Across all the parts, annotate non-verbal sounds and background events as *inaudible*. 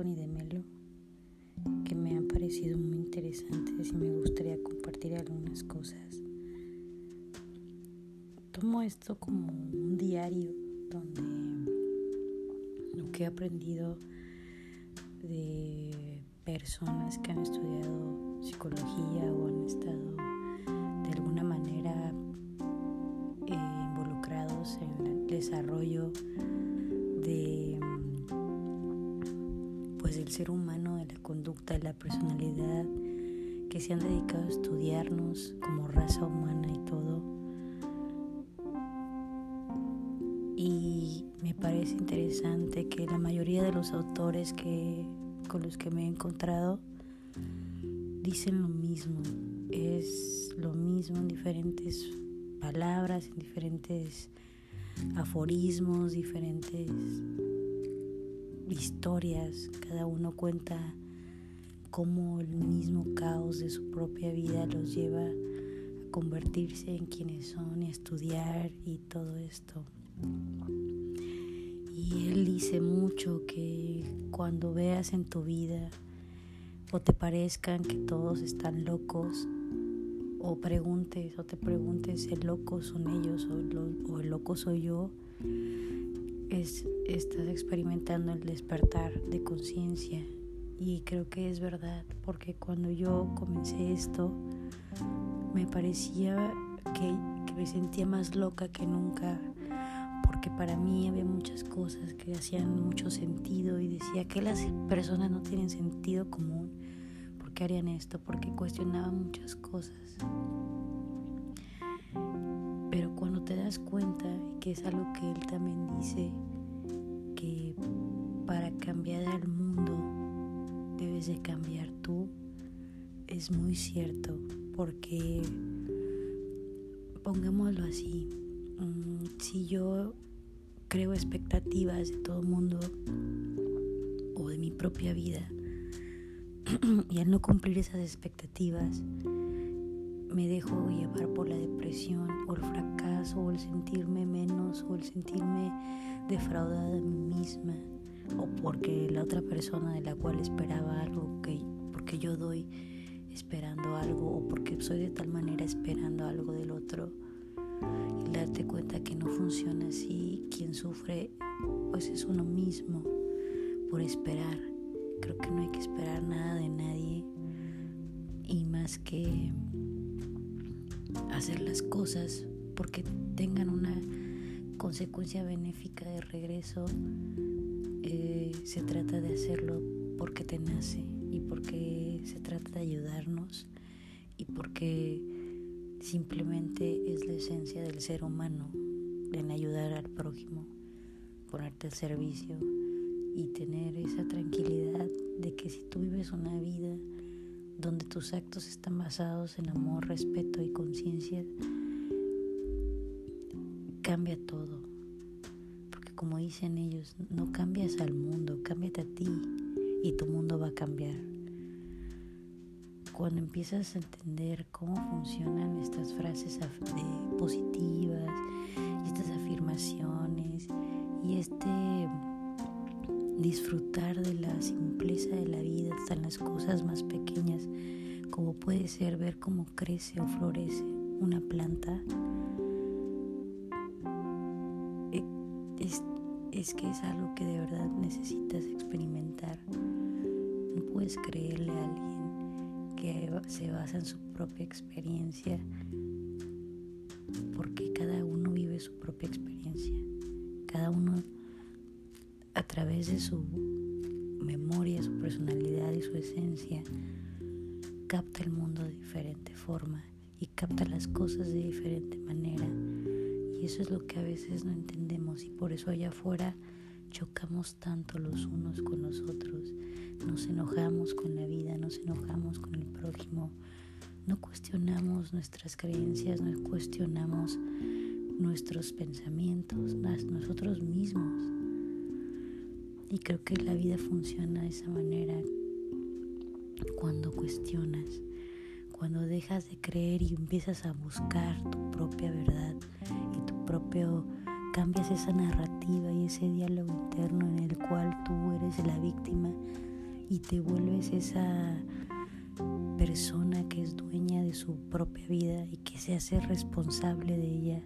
Anthony de Melo que me han parecido muy interesantes y me gustaría compartir algunas cosas. Tomo esto como un diario donde lo que he aprendido de personas que han estudiado psicología o han estado humano, de la conducta, de la personalidad, que se han dedicado a estudiarnos como raza humana y todo. Y me parece interesante que la mayoría de los autores que, con los que me he encontrado dicen lo mismo. Es lo mismo en diferentes palabras, en diferentes aforismos, diferentes historias, cada uno cuenta cómo el mismo caos de su propia vida los lleva a convertirse en quienes son y estudiar y todo esto. Y él dice mucho que cuando veas en tu vida o te parezcan que todos están locos, o preguntes o te preguntes el loco son ellos o el loco soy yo, es, estás experimentando el despertar de conciencia y creo que es verdad porque cuando yo comencé esto me parecía que, que me sentía más loca que nunca porque para mí había muchas cosas que hacían mucho sentido y decía que las personas no tienen sentido común, ¿por qué harían esto? Porque cuestionaba muchas cosas. Te das cuenta, que es algo que él también dice, que para cambiar al mundo debes de cambiar tú, es muy cierto, porque pongámoslo así, mm, si yo creo expectativas de todo el mundo o de mi propia vida, *clears throat* y al no cumplir esas expectativas, me dejo llevar por la depresión o el fracaso o el sentirme menos o el sentirme defraudada de mí misma o porque la otra persona de la cual esperaba algo que porque yo doy esperando algo o porque soy de tal manera esperando algo del otro y darte cuenta que no funciona así quien sufre pues es uno mismo por esperar. Creo que no hay que esperar nada de nadie y más que hacer las cosas porque tengan una consecuencia benéfica de regreso, eh, se trata de hacerlo porque te nace y porque se trata de ayudarnos y porque simplemente es la esencia del ser humano en ayudar al prójimo, ponerte al servicio y tener esa tranquilidad de que si tú vives una vida donde tus actos están basados en amor, respeto y conciencia, cambia todo. Porque como dicen ellos, no cambias al mundo, cámbiate a ti y tu mundo va a cambiar. Cuando empiezas a entender cómo funcionan estas frases positivas, estas afirmaciones y este disfrutar de la simpleza de la vida, hasta en las cosas más pequeñas, como puede ser ver cómo crece o florece una planta, e, es, es que es algo que de verdad necesitas experimentar. No puedes creerle a alguien que se basa en su propia experiencia, porque cada uno vive su propia experiencia. Cada uno través de su memoria, su personalidad y su esencia, capta el mundo de diferente forma y capta las cosas de diferente manera. Y eso es lo que a veces no entendemos y por eso allá afuera chocamos tanto los unos con los otros. Nos enojamos con la vida, nos enojamos con el prójimo. No cuestionamos nuestras creencias, no cuestionamos nuestros pensamientos, nosotros mismos. Y creo que la vida funciona de esa manera cuando cuestionas, cuando dejas de creer y empiezas a buscar tu propia verdad y tu propio cambias esa narrativa y ese diálogo interno en el cual tú eres la víctima y te vuelves esa persona que es dueña de su propia vida y que se hace responsable de ella.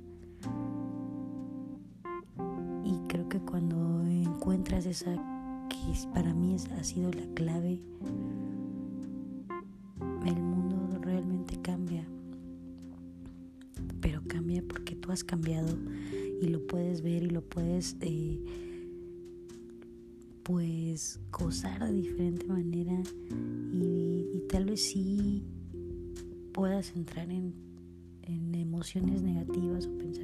Que cuando encuentras esa que para mí ha sido la clave, el mundo realmente cambia. Pero cambia porque tú has cambiado y lo puedes ver y lo puedes eh, pues gozar de diferente manera y, tal vez sí puedas entrar en, en emociones negativas o pensamientos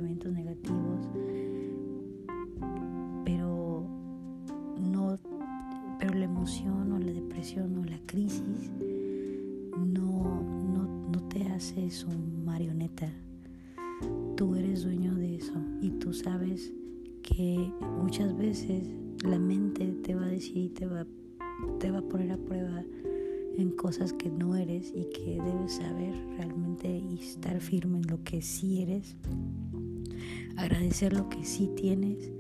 la mente te va a decir te va, te va a poner a prueba en cosas que no eres y que debes saber realmente y estar firme en lo que sí eres, agradecer lo que sí tienes,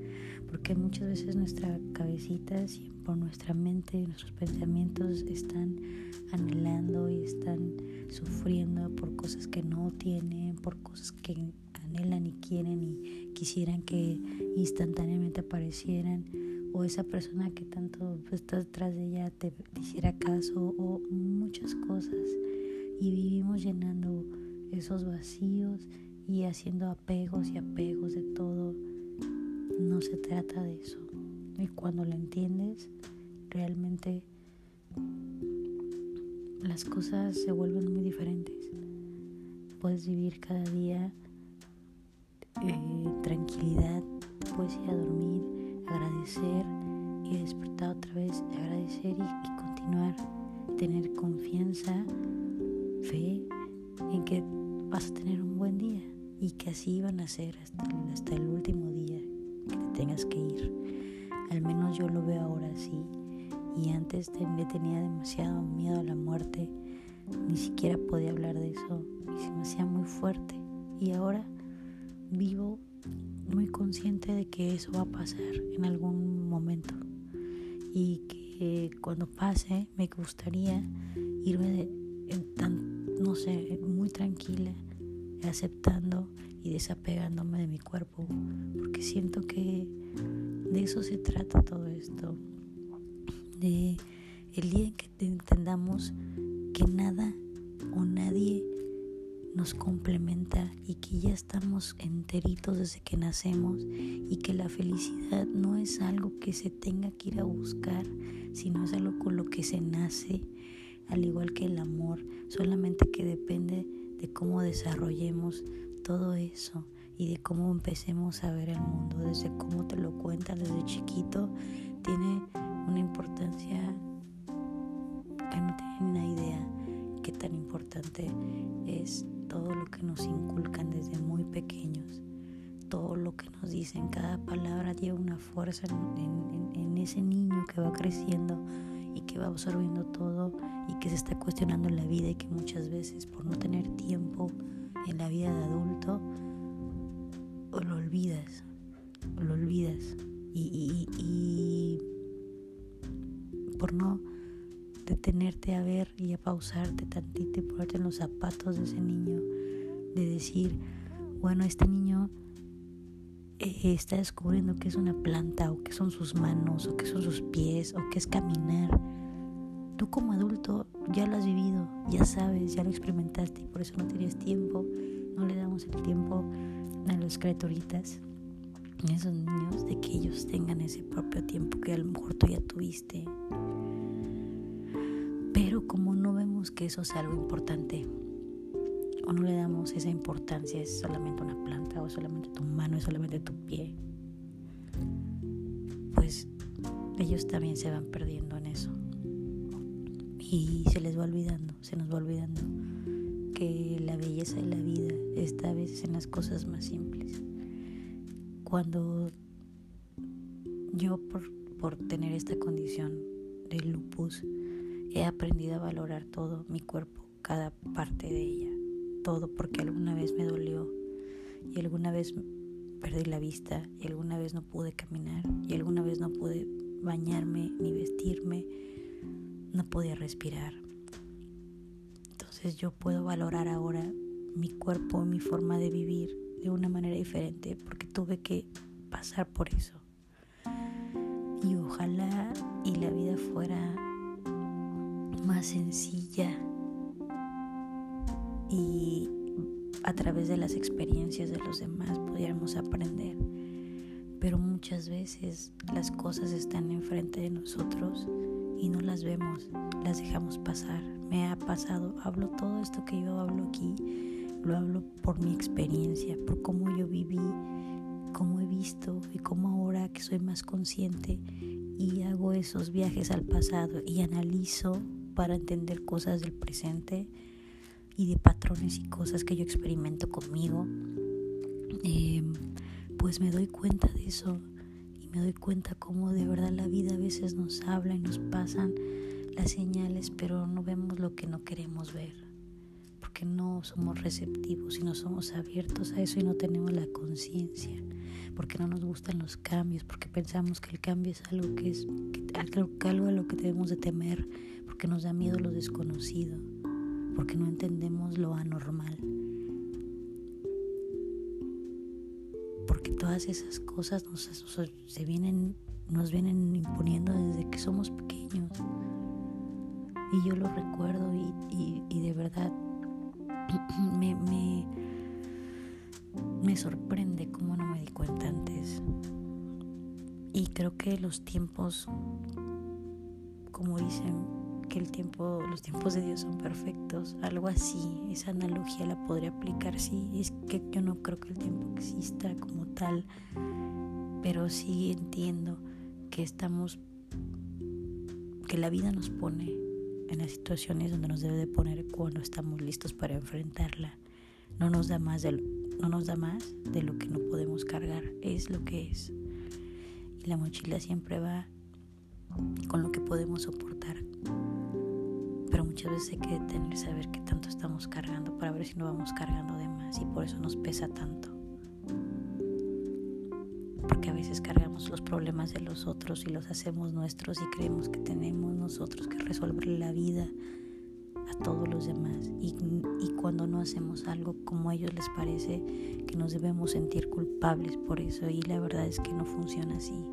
porque muchas veces nuestra cabecita, por nuestra mente, nuestros pensamientos están anhelando y están sufriendo por cosas que no tienen, por cosas que anhelan y quieren y quisieran que instantáneamente aparecieran o esa persona que tanto pues, está detrás de ella te, hiciera caso o muchas cosas. Y vivimos llenando esos vacíos y haciendo apegos y apegos de todo. No se trata de eso. Y cuando lo entiendes realmente las cosas se vuelven muy diferentes. Puedes vivir cada día eh, tranquilidad puedes ir a dormir agradecer y despertar otra vez, agradecer y, continuar, tener confianza, fe en que vas a tener un buen día y que así van a ser hasta, hasta el último día que te tengas que ir. Al menos yo lo veo ahora así y antes me tenía demasiado miedo a la muerte, ni siquiera podía hablar de eso y se me hacía muy fuerte y ahora vivo muy consciente de que eso va a pasar en algún momento y que cuando pase me gustaría irme tan, no sé, muy tranquila, aceptando y desapegándome de mi cuerpo, porque siento que de eso se trata todo esto, de el día en que entendamos que nada o nadie nos complementa y que ya estamos enteritos desde que nacemos y que la felicidad no es algo que se tenga que ir a buscar, sino es algo con lo que se nace, al igual que el amor, solamente que depende de cómo desarrollemos todo eso y de cómo empecemos a ver el mundo, desde cómo te lo cuentan desde chiquito, tiene una importancia que no tienen una idea qué tan importante es todo lo que nos inculcan desde muy pequeños, todo lo que nos dicen, cada palabra lleva una fuerza en, ese niño que va creciendo y que va absorbiendo todo y que se está cuestionando la vida y que muchas veces por no tener tiempo en la vida de adulto, lo olvidas, lo olvidas. Y, y por no detenerte a ver y a pausarte tantito y ponerte en los zapatos de ese niño, de decir, bueno, este niño eh, está descubriendo que es una planta o que son sus manos o que son sus pies o que es caminar. Tú como adulto ya lo has vivido, ya sabes, ya lo experimentaste y por eso no tienes tiempo, no le damos el tiempo a las criaturitas, esos niños, de que ellos tengan ese propio tiempo que a lo mejor tú ya tuviste como no vemos que eso sea algo importante o no le damos esa importancia, es solamente una planta o solamente tu mano, es solamente tu pie, pues ellos también se van perdiendo en eso. Y se les va olvidando, se nos va olvidando que la belleza de la vida está a veces en las cosas más simples. Cuando yo por, por tener esta condición de lupus, He aprendido a valorar todo mi cuerpo, cada parte de ella, todo porque alguna vez me dolió y alguna vez perdí la vista y alguna vez no pude caminar y alguna vez no pude bañarme ni vestirme no podía respirar. Entonces yo puedo valorar ahora mi cuerpo, mi forma de vivir de una manera diferente porque tuve que pasar por eso. Sencilla y a través de las experiencias de los demás pudiéramos aprender. Pero muchas veces las cosas están enfrente de nosotros y no las vemos, las dejamos pasar. Me ha pasado, hablo todo esto que yo hablo aquí, lo hablo por mi experiencia, por cómo yo viví, cómo he visto y cómo ahora que soy más consciente y hago esos viajes al pasado y analizo para entender cosas del presente y de patrones y cosas que yo experimento conmigo, em, pues me doy cuenta de eso y me doy cuenta cómo de verdad la vida a veces nos habla y nos pasan las señales, pero no vemos lo que no queremos ver, porque no somos receptivos y no somos abiertos a eso y no tenemos la conciencia, porque no nos gustan los cambios, porque pensamos que el cambio es algo que es algo, algo a lo que debemos de temer, porque nos da miedo lo desconocido porque no entendemos lo anormal. Porque todas esas cosas nos, se vienen, nos vienen imponiendo desde que somos pequeños. Y yo lo recuerdo y, de verdad *clears throat* me, me, me sorprende cómo no me di cuenta antes. Y creo que los tiempos, como dicen, que el tiempo, los tiempos de Dios son perfectos, algo así, esa analogía la podría aplicar, sí, es que yo no creo que el tiempo exista como tal, pero sí entiendo que estamos, que la vida nos pone en las situaciones donde nos debe de poner cuando estamos listos para enfrentarla. No nos da más de lo, no nos da más de lo que no podemos cargar, es lo que es. Y la mochila siempre va con lo que podemos soportar pero muchas veces hay que detener y saber qué tanto estamos cargando para ver si no vamos cargando de más y por eso nos pesa tanto. Porque a veces cargamos los problemas de los otros y los hacemos nuestros y creemos que tenemos nosotros que resolver la vida a todos los demás. Y, y cuando no hacemos algo como a ellos les parece, que nos debemos sentir culpables por eso. Y la verdad es que no funciona así.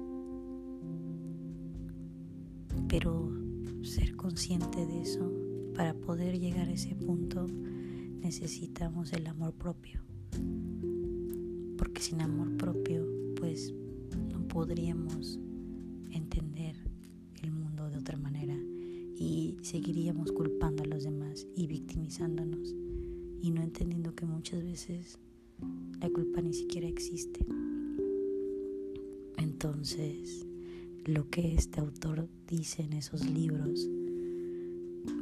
Pero ser consciente de eso, para poder llegar a ese punto necesitamos el amor propio. Porque sin amor propio, pues no podríamos entender el mundo de otra manera y seguiríamos culpando a los demás y victimizándonos y no entendiendo que muchas veces la culpa ni siquiera existe. Entonces, lo que este autor dice en esos libros.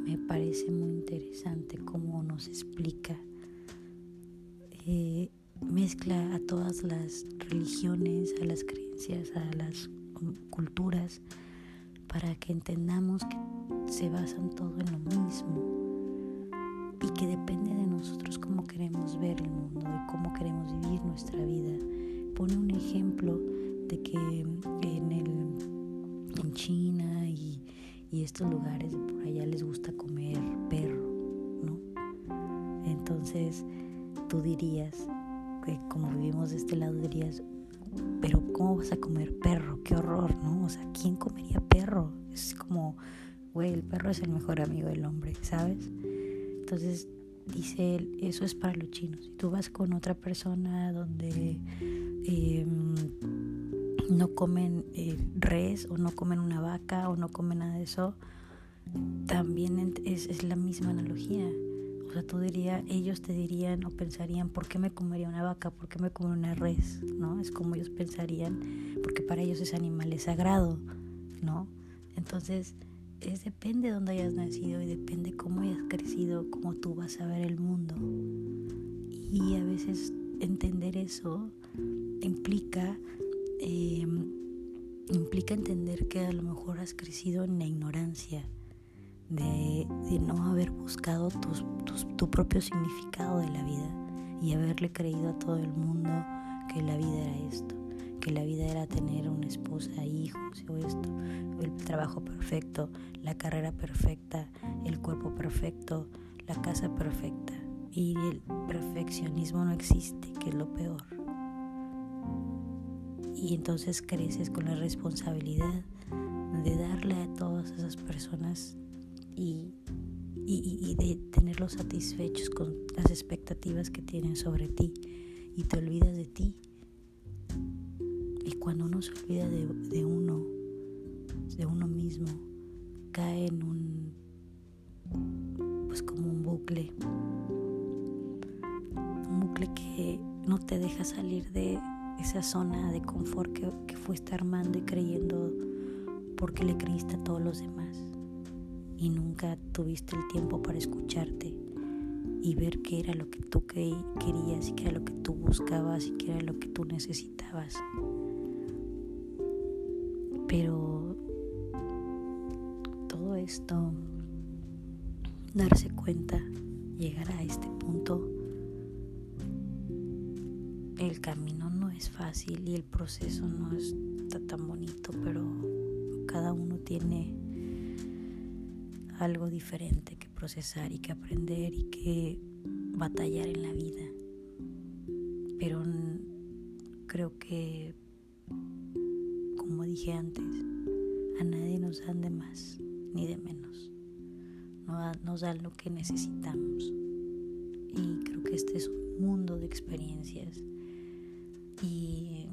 Me parece muy interesante cómo nos explica. Eh, mezcla a todas las religiones, a las creencias, a las culturas, para que entendamos que se basan todo en lo mismo y que depende de nosotros cómo queremos ver el mundo y cómo queremos vivir nuestra vida. Pone un ejemplo de que en el en China y, estos lugares por allá les gusta comer perro, ¿no? Entonces tú dirías, que como vivimos de este lado, dirías, pero ¿cómo vas a comer perro? Qué horror, ¿no? O sea, ¿quién comería perro? Es como, güey, el perro es el mejor amigo del hombre, ¿sabes? Entonces dice él, eso es para los chinos. Si tú vas con otra persona donde eh, no comen eh, res o no comen una vaca o no comen nada de eso, también es, es, la misma analogía. O sea, tú dirías, ellos te dirían o pensarían, ¿por qué me comería una vaca? ¿Por qué me come una res? ¿No? Es como ellos pensarían, porque para ellos ese animal es sagrado, ¿no? Entonces, es depende de dónde hayas nacido y depende cómo hayas crecido, cómo tú vas a ver el mundo. Y a veces entender eso implica Em, implica entender que a lo mejor has crecido en la ignorancia, de, no haber buscado tu propio significado de la vida y haberle creído a todo el mundo que la vida era esto, que la vida era tener una esposa, hijos o esto, el trabajo perfecto, la carrera perfecta, el cuerpo perfecto, la casa perfecta. Y el perfeccionismo no existe, que es lo peor. Y entonces creces con la responsabilidad de darle a todas esas personas y, y, de tenerlos satisfechos con las expectativas que tienen sobre ti y te olvidas de ti. Y cuando uno se olvida de, de uno, de uno mismo, cae en un, pues como un bucle, un bucle que no te deja salir de esa zona de confort que, que fuiste armando y creyendo porque le creíste a todos los demás y nunca tuviste el tiempo para escucharte y ver qué era lo que tú querías y qué era lo que tú buscabas y qué era lo que tú necesitabas. Pero todo esto, darse cuenta, llegar a este punto, el camino no es fácil y el proceso no está tan bonito, pero cada uno tiene algo diferente que procesar y que aprender y que batallar en la vida. Pero creo que, como dije antes, a nadie nos dan de más ni de menos. Nos dan lo que necesitamos. Y creo que este es un mundo de experiencias y,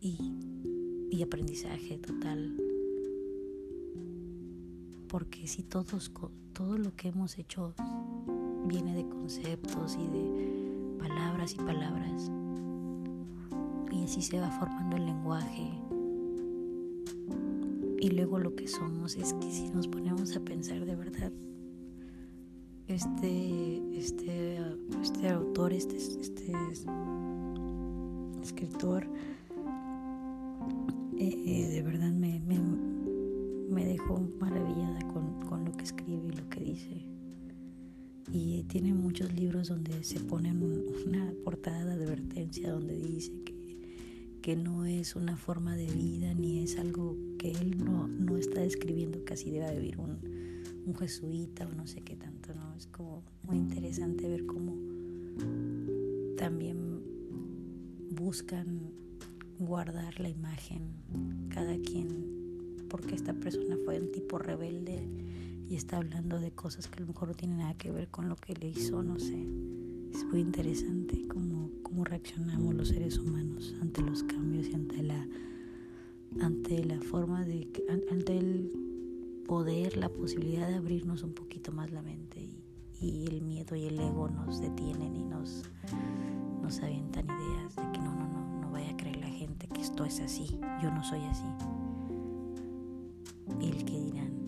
y aprendizaje total. Porque si todos, todo lo que hemos hecho viene de conceptos y de palabras y palabras, y así se va formando el lenguaje, y luego lo que somos es que si nos ponemos a pensar de verdad, este, este, este autor, este, este escritor, eh, eh, de verdad me, me me dejó maravillada con, con, lo que escribe y lo que dice. Y tiene muchos libros donde se pone una portada de advertencia donde dice que, que no es una forma de vida ni es algo que él no, no está describiendo que así debe vivir un, un jesuita o no sé qué tanto, ¿no? Es como muy interesante ver cómo también buscan guardar la imagen, cada quien porque esta persona fue un tipo rebelde y está hablando de cosas que a lo mejor no tienen nada que ver con lo que le hizo, no sé. Es muy interesante cómo, cómo reaccionamos los seres humanos ante los cambios y ante la, ante la forma de, ante el poder, la posibilidad de abrirnos un poquito más la mente y, y el miedo y el ego nos detienen y nos, nos avientan ideas de que no, no, no, no vaya a creer la gente que esto es así, yo no soy así el que dirán.